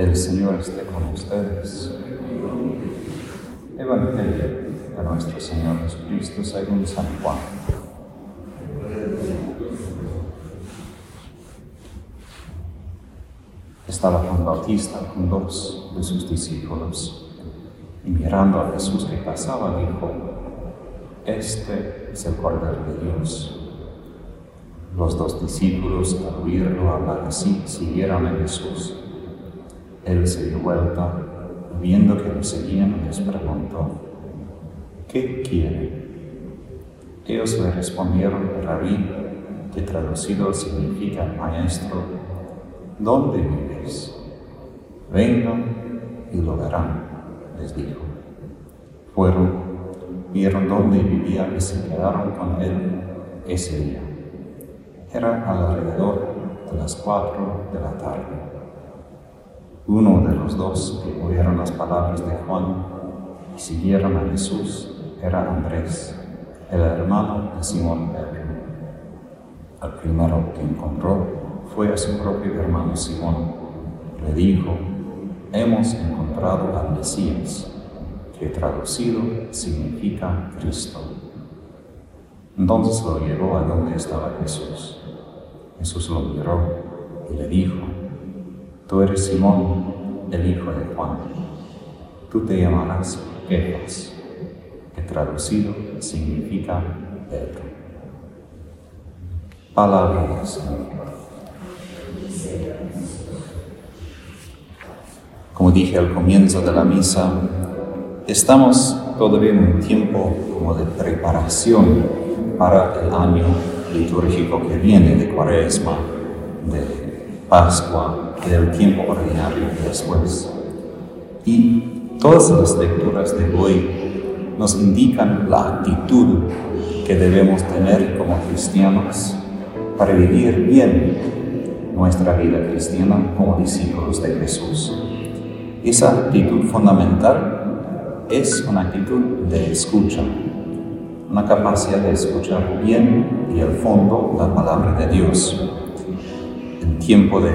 El Señor esté con ustedes. Evangelio de nuestro Señor Jesucristo según San Juan. Estaba Juan Bautista con dos de sus discípulos y mirando a Jesús que pasaba dijo, Este es el Cordero de Dios. Los dos discípulos al oírlo hablar así siguieron a Jesús. Él se dio vuelta, viendo que lo seguían, les preguntó, ¿qué quieren? Ellos le respondieron, Rabí, que traducido significa maestro, ¿dónde vives? Vengan y lo verán, les dijo. Fueron, vieron dónde vivía y se quedaron con él ese día. Era alrededor de las cuatro de la tarde. Los dos que oyeron las palabras de Juan y siguieron a Jesús era Andrés, el hermano de Simón Pedro. Al primero que encontró fue a su propio hermano Simón. Le dijo, hemos encontrado al Mesías, que traducido significa Cristo. Entonces lo llevó a donde estaba Jesús. Jesús lo miró y le dijo, Tú eres Simón, el hijo de Juan. Tú te llamarás Kefas, que traducido significa Pedro. Palabra Señor. Como dije al comienzo de la misa, estamos todavía en un tiempo como de preparación para el año litúrgico que viene de Cuaresma, de Pascua y del tiempo ordinario después. Y todas las lecturas de hoy nos indican la actitud que debemos tener como cristianos para vivir bien nuestra vida cristiana como discípulos de Jesús. Esa actitud fundamental es una actitud de escucha, una capacidad de escuchar bien y al fondo la palabra de Dios. Tiempo de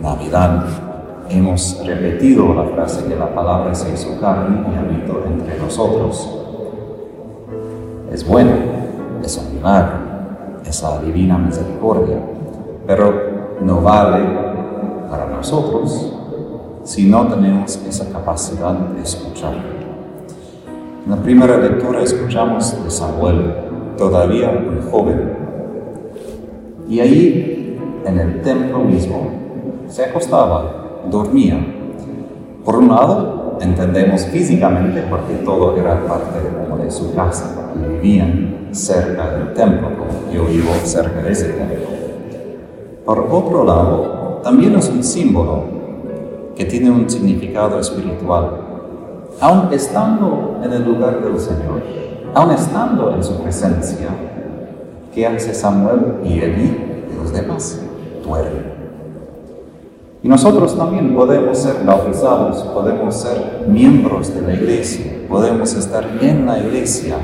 Navidad hemos repetido la frase que la palabra se hizo carne y habitó entre nosotros. Es bueno, es un milagro, es la divina misericordia, pero no vale para nosotros si no tenemos esa capacidad de escuchar. En la primera lectura escuchamos de Samuel, todavía un joven, y ahí en el templo mismo se acostaba, dormía. Por un lado, entendemos físicamente porque todo era parte de, su casa, porque vivían cerca del templo, como yo vivo cerca de ese templo. Por otro lado, también es un símbolo que tiene un significado espiritual. Aun estando en el lugar del Señor, aun estando en su presencia, ¿qué hace Samuel y Eli y los demás? Y nosotros también podemos ser bautizados, podemos ser miembros de la iglesia, podemos estar en la iglesia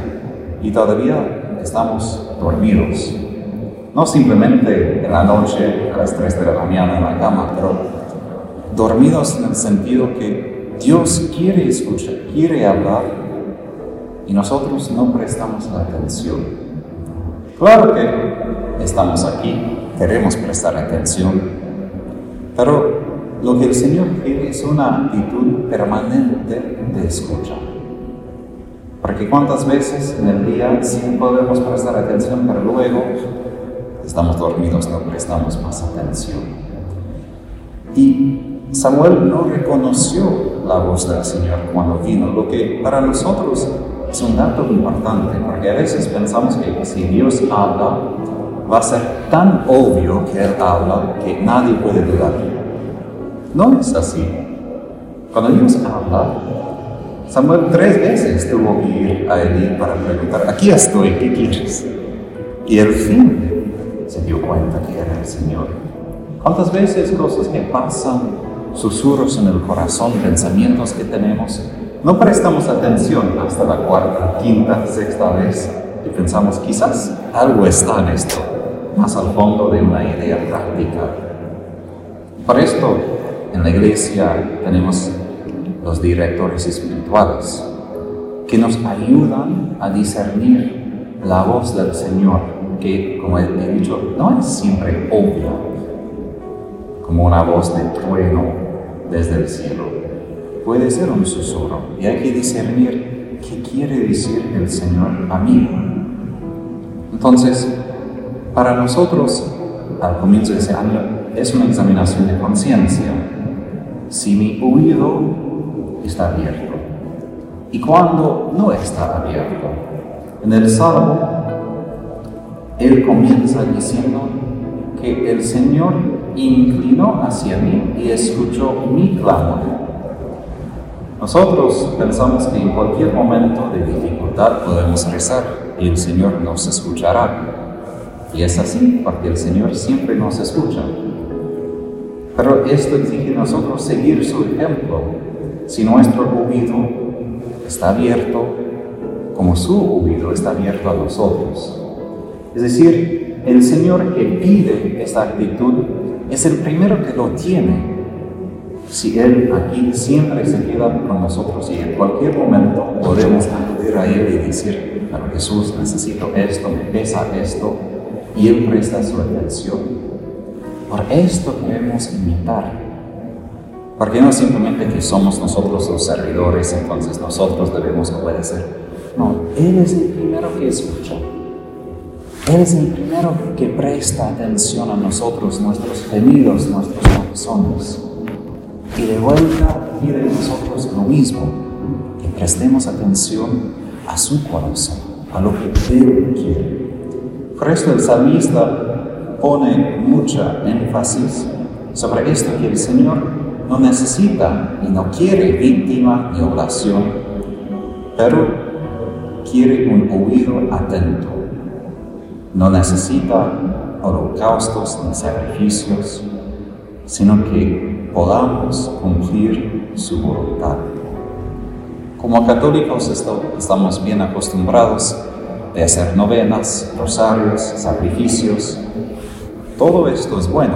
y todavía estamos dormidos. No simplemente en la noche a las 3 de la mañana en la cama, pero dormidos en el sentido que Dios quiere escuchar, quiere hablar y nosotros no prestamos la atención. Claro que estamos aquí, queremos prestar atención, pero lo que el Señor quiere es una actitud permanente de escucha. Porque cuántas veces en el día sí podemos prestar atención, pero luego estamos dormidos, no prestamos más atención. Y Samuel no reconoció la voz del Señor cuando vino, lo que para nosotros es un dato importante, porque a veces pensamos que si Dios habla, va a ser tan obvio que Él habla que nadie puede dudar. No es así. Cuando Dios habla, Samuel tres veces tuvo que ir a Elí para preguntar, aquí estoy, ¿qué quieres? Y al fin se dio cuenta que era el Señor. ¿Cuántas veces cosas que pasan, susurros en el corazón, pensamientos que tenemos, no prestamos atención hasta la cuarta, quinta, sexta vez y pensamos, quizás algo está en esto, más al fondo de una idea práctica. Por esto, En la iglesia tenemos los directores espirituales que nos ayudan a discernir la voz del Señor, que como he dicho, no es siempre obvia, como una voz de trueno desde el cielo. Puede ser un susurro y hay que discernir qué quiere decir el Señor a mí. Entonces, para nosotros, al comienzo de ese año, es una examinación de conciencia. Si mi oído está abierto y cuando no está abierto. En el Salmo, él comienza diciendo que el Señor inclinó hacia mí y escuchó mi clamor. Nosotros pensamos que en cualquier momento de dificultad podemos rezar y el Señor nos escuchará. Y es así, porque el Señor siempre nos escucha. Pero esto exige de nosotros seguir su ejemplo. Si nuestro oído está abierto, como su oído está abierto a nosotros. Es decir, el Señor que pide esta actitud es el primero que lo tiene. Si Él aquí siempre se queda con nosotros y en cualquier momento podemos acudir a Él y decir, pero Jesús, necesito esto, me pesa esto, y Él presta su atención. Por esto debemos imitar. Porque no simplemente que somos nosotros los servidores, entonces nosotros debemos obedecer. No, Él es el primero que escucha. Él es el primero que presta atención a nosotros, nuestros gemidos, nuestros corazones. Y de vuelta pide de nosotros lo mismo, que prestemos atención a su corazón, a lo que Él quiere. Por esto el salmista pone mucha énfasis sobre esto que el Señor no necesita y no quiere víctima ni oración, pero quiere un oído atento. No necesita holocaustos ni sacrificios, sino que podamos cumplir su voluntad. Como católicos estamos bien acostumbrados de hacer novenas, rosarios, sacrificios. Todo esto es bueno.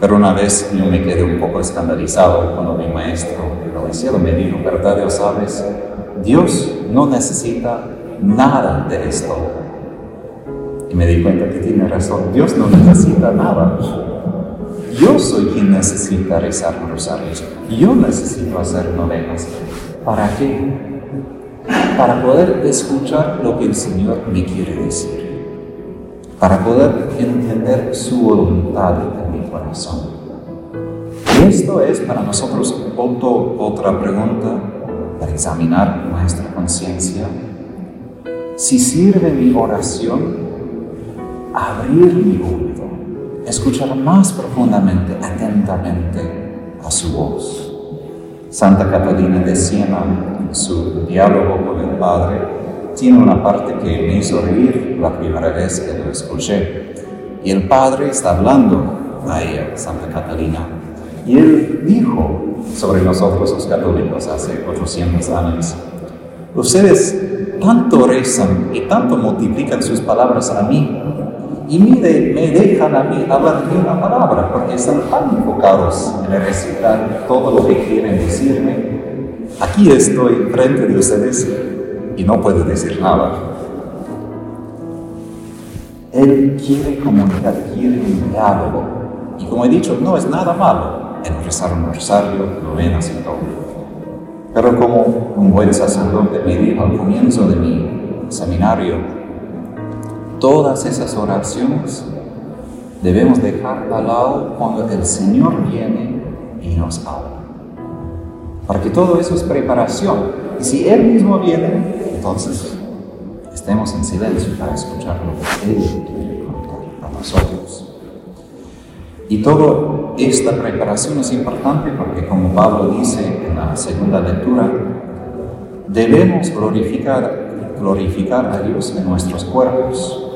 Pero una vez yo me quedé un poco escandalizado cuando mi maestro lo hicieron me dijo, ¿verdad Dios sabes? Dios no necesita nada de esto. Y me di cuenta que tiene razón. Dios no necesita nada. Yo soy quien necesita rezar rosarios. Yo necesito hacer novenas. ¿Para qué? Para poder escuchar lo que el Señor me quiere decir, para poder entender su voluntad en mi corazón. Y esto es para nosotros otra pregunta para examinar nuestra conciencia. Si sirve mi oración, abrir mi oído, escuchar más profundamente, atentamente a su voz. Santa Catalina de Siena, su diálogo con el Padre, tiene una parte que me hizo reír la primera vez que lo escuché. Y el Padre está hablando a ella, Santa Catalina. Y él dijo sobre nosotros los católicos hace 800 años, ustedes tanto rezan y tanto multiplican sus palabras a mí y mire, me dejan a mí hablar ni una palabra porque están tan enfocados en recitar todo lo que quieren decirme. Aquí estoy frente de ustedes y no puedo decir nada. Él quiere comunicar, quiere un diálogo. Y como he dicho, no es nada malo en rezar un rosario, novenas y todo. Pero como un buen sacerdote me dijo al comienzo de mi seminario, Todas esas oraciones debemos dejar al lado cuando el Señor viene y nos habla. Porque todo eso es preparación. Y si Él mismo viene, entonces estemos en silencio para escuchar lo que Él quiere contar a nosotros. Y toda esta preparación es importante porque, como Pablo dice en la segunda lectura, debemos glorificar, glorificar a Dios en nuestros cuerpos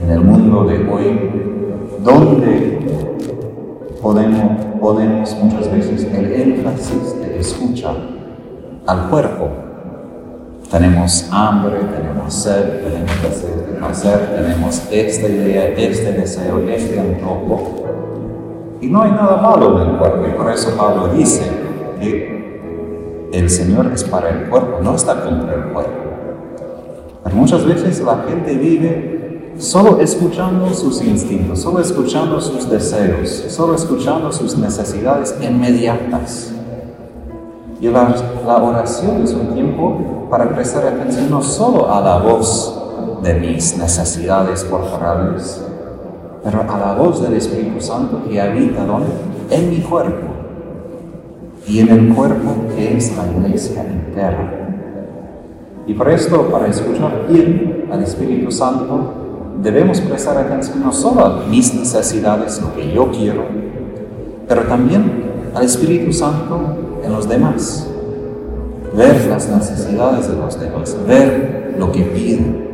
en el mundo de hoy, donde podemos, ponemos muchas veces el énfasis de escucha al cuerpo. Tenemos hambre, tenemos sed, tenemos que hacer, tenemos esta idea, este deseo, este antojo. Y no hay nada malo en el cuerpo, y por eso Pablo dice que el Señor es para el cuerpo, no está contra el cuerpo. Pero muchas veces la gente vive solo escuchando sus instintos, solo escuchando sus deseos, solo escuchando sus necesidades inmediatas. Y la, oración es un tiempo para prestar atención no solo a la voz de mis necesidades corporales, pero a la voz del Espíritu Santo que habita en mi cuerpo y en el cuerpo que es la iglesia entera. Y por esto, para escuchar bien al Espíritu Santo, debemos prestar atención no solo a mis necesidades, lo que yo quiero, pero también al Espíritu Santo en los demás. Ver las necesidades de los demás, ver lo que piden,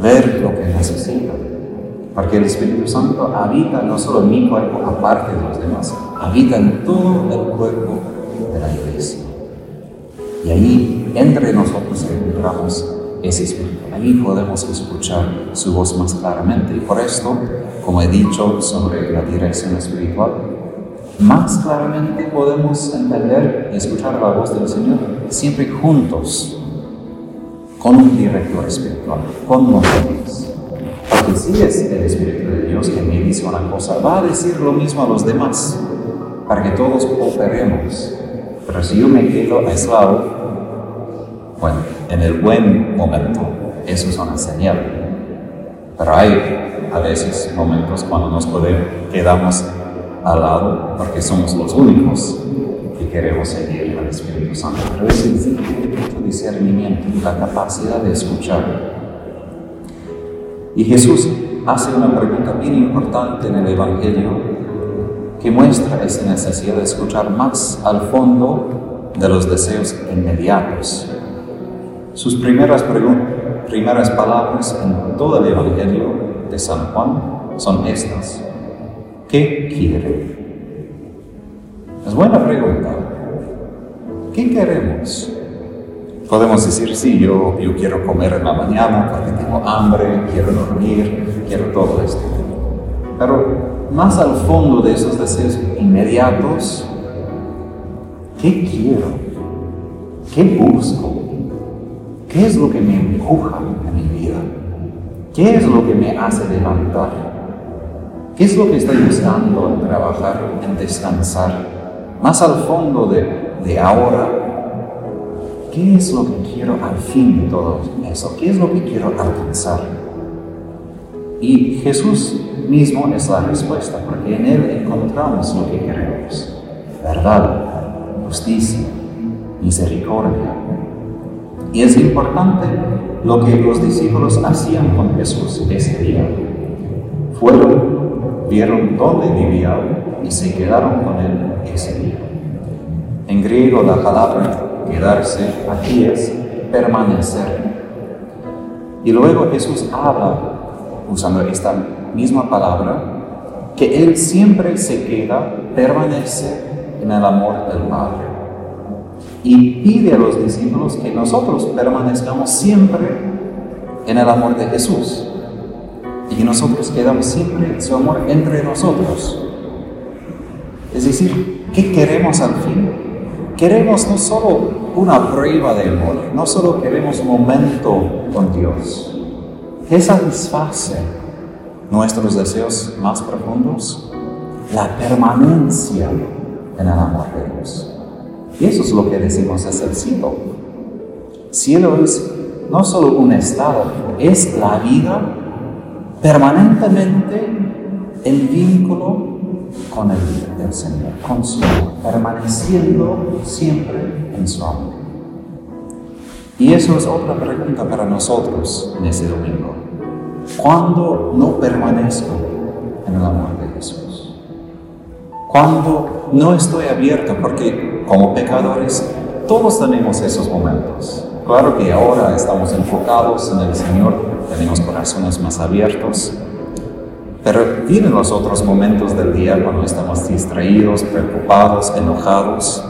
ver lo que necesitan. Porque el Espíritu Santo habita no solo en mi cuerpo, aparte de los demás, habita en todo el cuerpo de la iglesia. Y ahí, entre nosotros, encontramos ese Espíritu. Ahí podemos escuchar su voz más claramente. Y por esto, como he dicho sobre la dirección espiritual, más claramente podemos entender y escuchar la voz del Señor siempre juntos, con un director espiritual, con nosotros. Porque si es el Espíritu de Dios que me dice una cosa, va a decir lo mismo a los demás, para que todos cooperemos. Pero si yo me quedo aislado, bueno, en el buen momento, eso es una señal. Pero hay a veces momentos cuando nos podemos, quedamos al lado porque somos los únicos que queremos seguir al Espíritu Santo. Pero es el discernimiento, la capacidad de escuchar y Jesús hace una pregunta bien importante en el Evangelio que muestra esa necesidad de escuchar más al fondo de los deseos inmediatos. Sus primeras, primeras palabras en todo el Evangelio de San Juan son estas. ¿Qué quiere? Es buena pregunta. ¿Qué queremos? Podemos decir, sí, yo, yo quiero comer en la mañana porque tengo hambre, quiero dormir, quiero todo esto. Pero más al fondo de esos deseos inmediatos, ¿qué quiero? ¿Qué busco? ¿Qué es lo que me empuja en mi vida? ¿Qué es lo que me hace levantar? ¿Qué es lo que estoy buscando en trabajar, en descansar? Más al fondo de, de ahora, ¿Qué es lo que quiero al fin de todo eso? ¿Qué es lo que quiero alcanzar? Y Jesús mismo es la respuesta, porque en Él encontramos lo que queremos. Verdad, justicia, misericordia. Y es importante lo que los discípulos hacían con Jesús ese día. Fueron, vieron dónde vivía y se quedaron con Él ese día. En griego la palabra quedarse aquí es permanecer. Y luego Jesús habla, usando esta misma palabra, que Él siempre se queda, permanece en el amor del Padre. Y pide a los discípulos que nosotros permanezcamos siempre en el amor de Jesús. Y nosotros quedamos siempre su amor entre nosotros. Es decir, ¿qué queremos al fin? Queremos no solo una prueba de amor, no solo queremos un momento con Dios, que satisface nuestros deseos más profundos, la permanencia en el amor de Dios. Y eso es lo que decimos es el cielo. Cielo es no solo un estado, es la vida permanentemente en vínculo con el, Señor, con su amor, permaneciendo siempre en su amor. Y eso es otra pregunta para nosotros en ese domingo. ¿Cuándo no permanezco en el amor de Jesús? ¿Cuándo no estoy abierto? Porque como pecadores todos tenemos esos momentos. Claro que ahora estamos enfocados en el Señor, tenemos corazones más abiertos, pero vienen los otros momentos del día cuando estamos distraídos, preocupados, enojados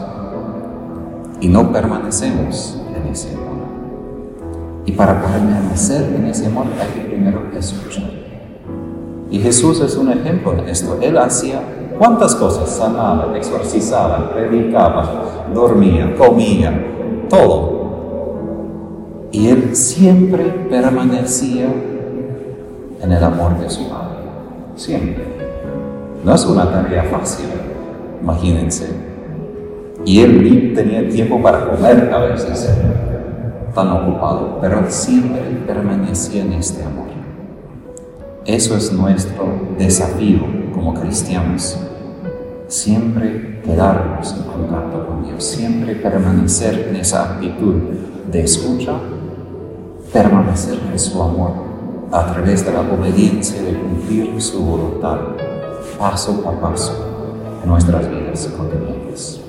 y no permanecemos en ese amor. Y para permanecer en ese amor hay que primero escuchar. Y Jesús es un ejemplo de esto. Él hacía ¿Cuántas cosas sanaba, exorcizaba, predicaba, dormía, comía, todo? Y él siempre permanecía en el amor de su Padre. Siempre. No es una tarea fácil, imagínense. Y él ni tenía tiempo para comer a veces, tan ocupado, pero siempre permanecía en este amor. Eso es nuestro desafío como cristianos. Siempre quedarnos en contacto con Dios, siempre permanecer en esa actitud de escucha, permanecer en su amor a través de la obediencia de cumplir su voluntad, paso a paso, en nuestras vidas cotidianas.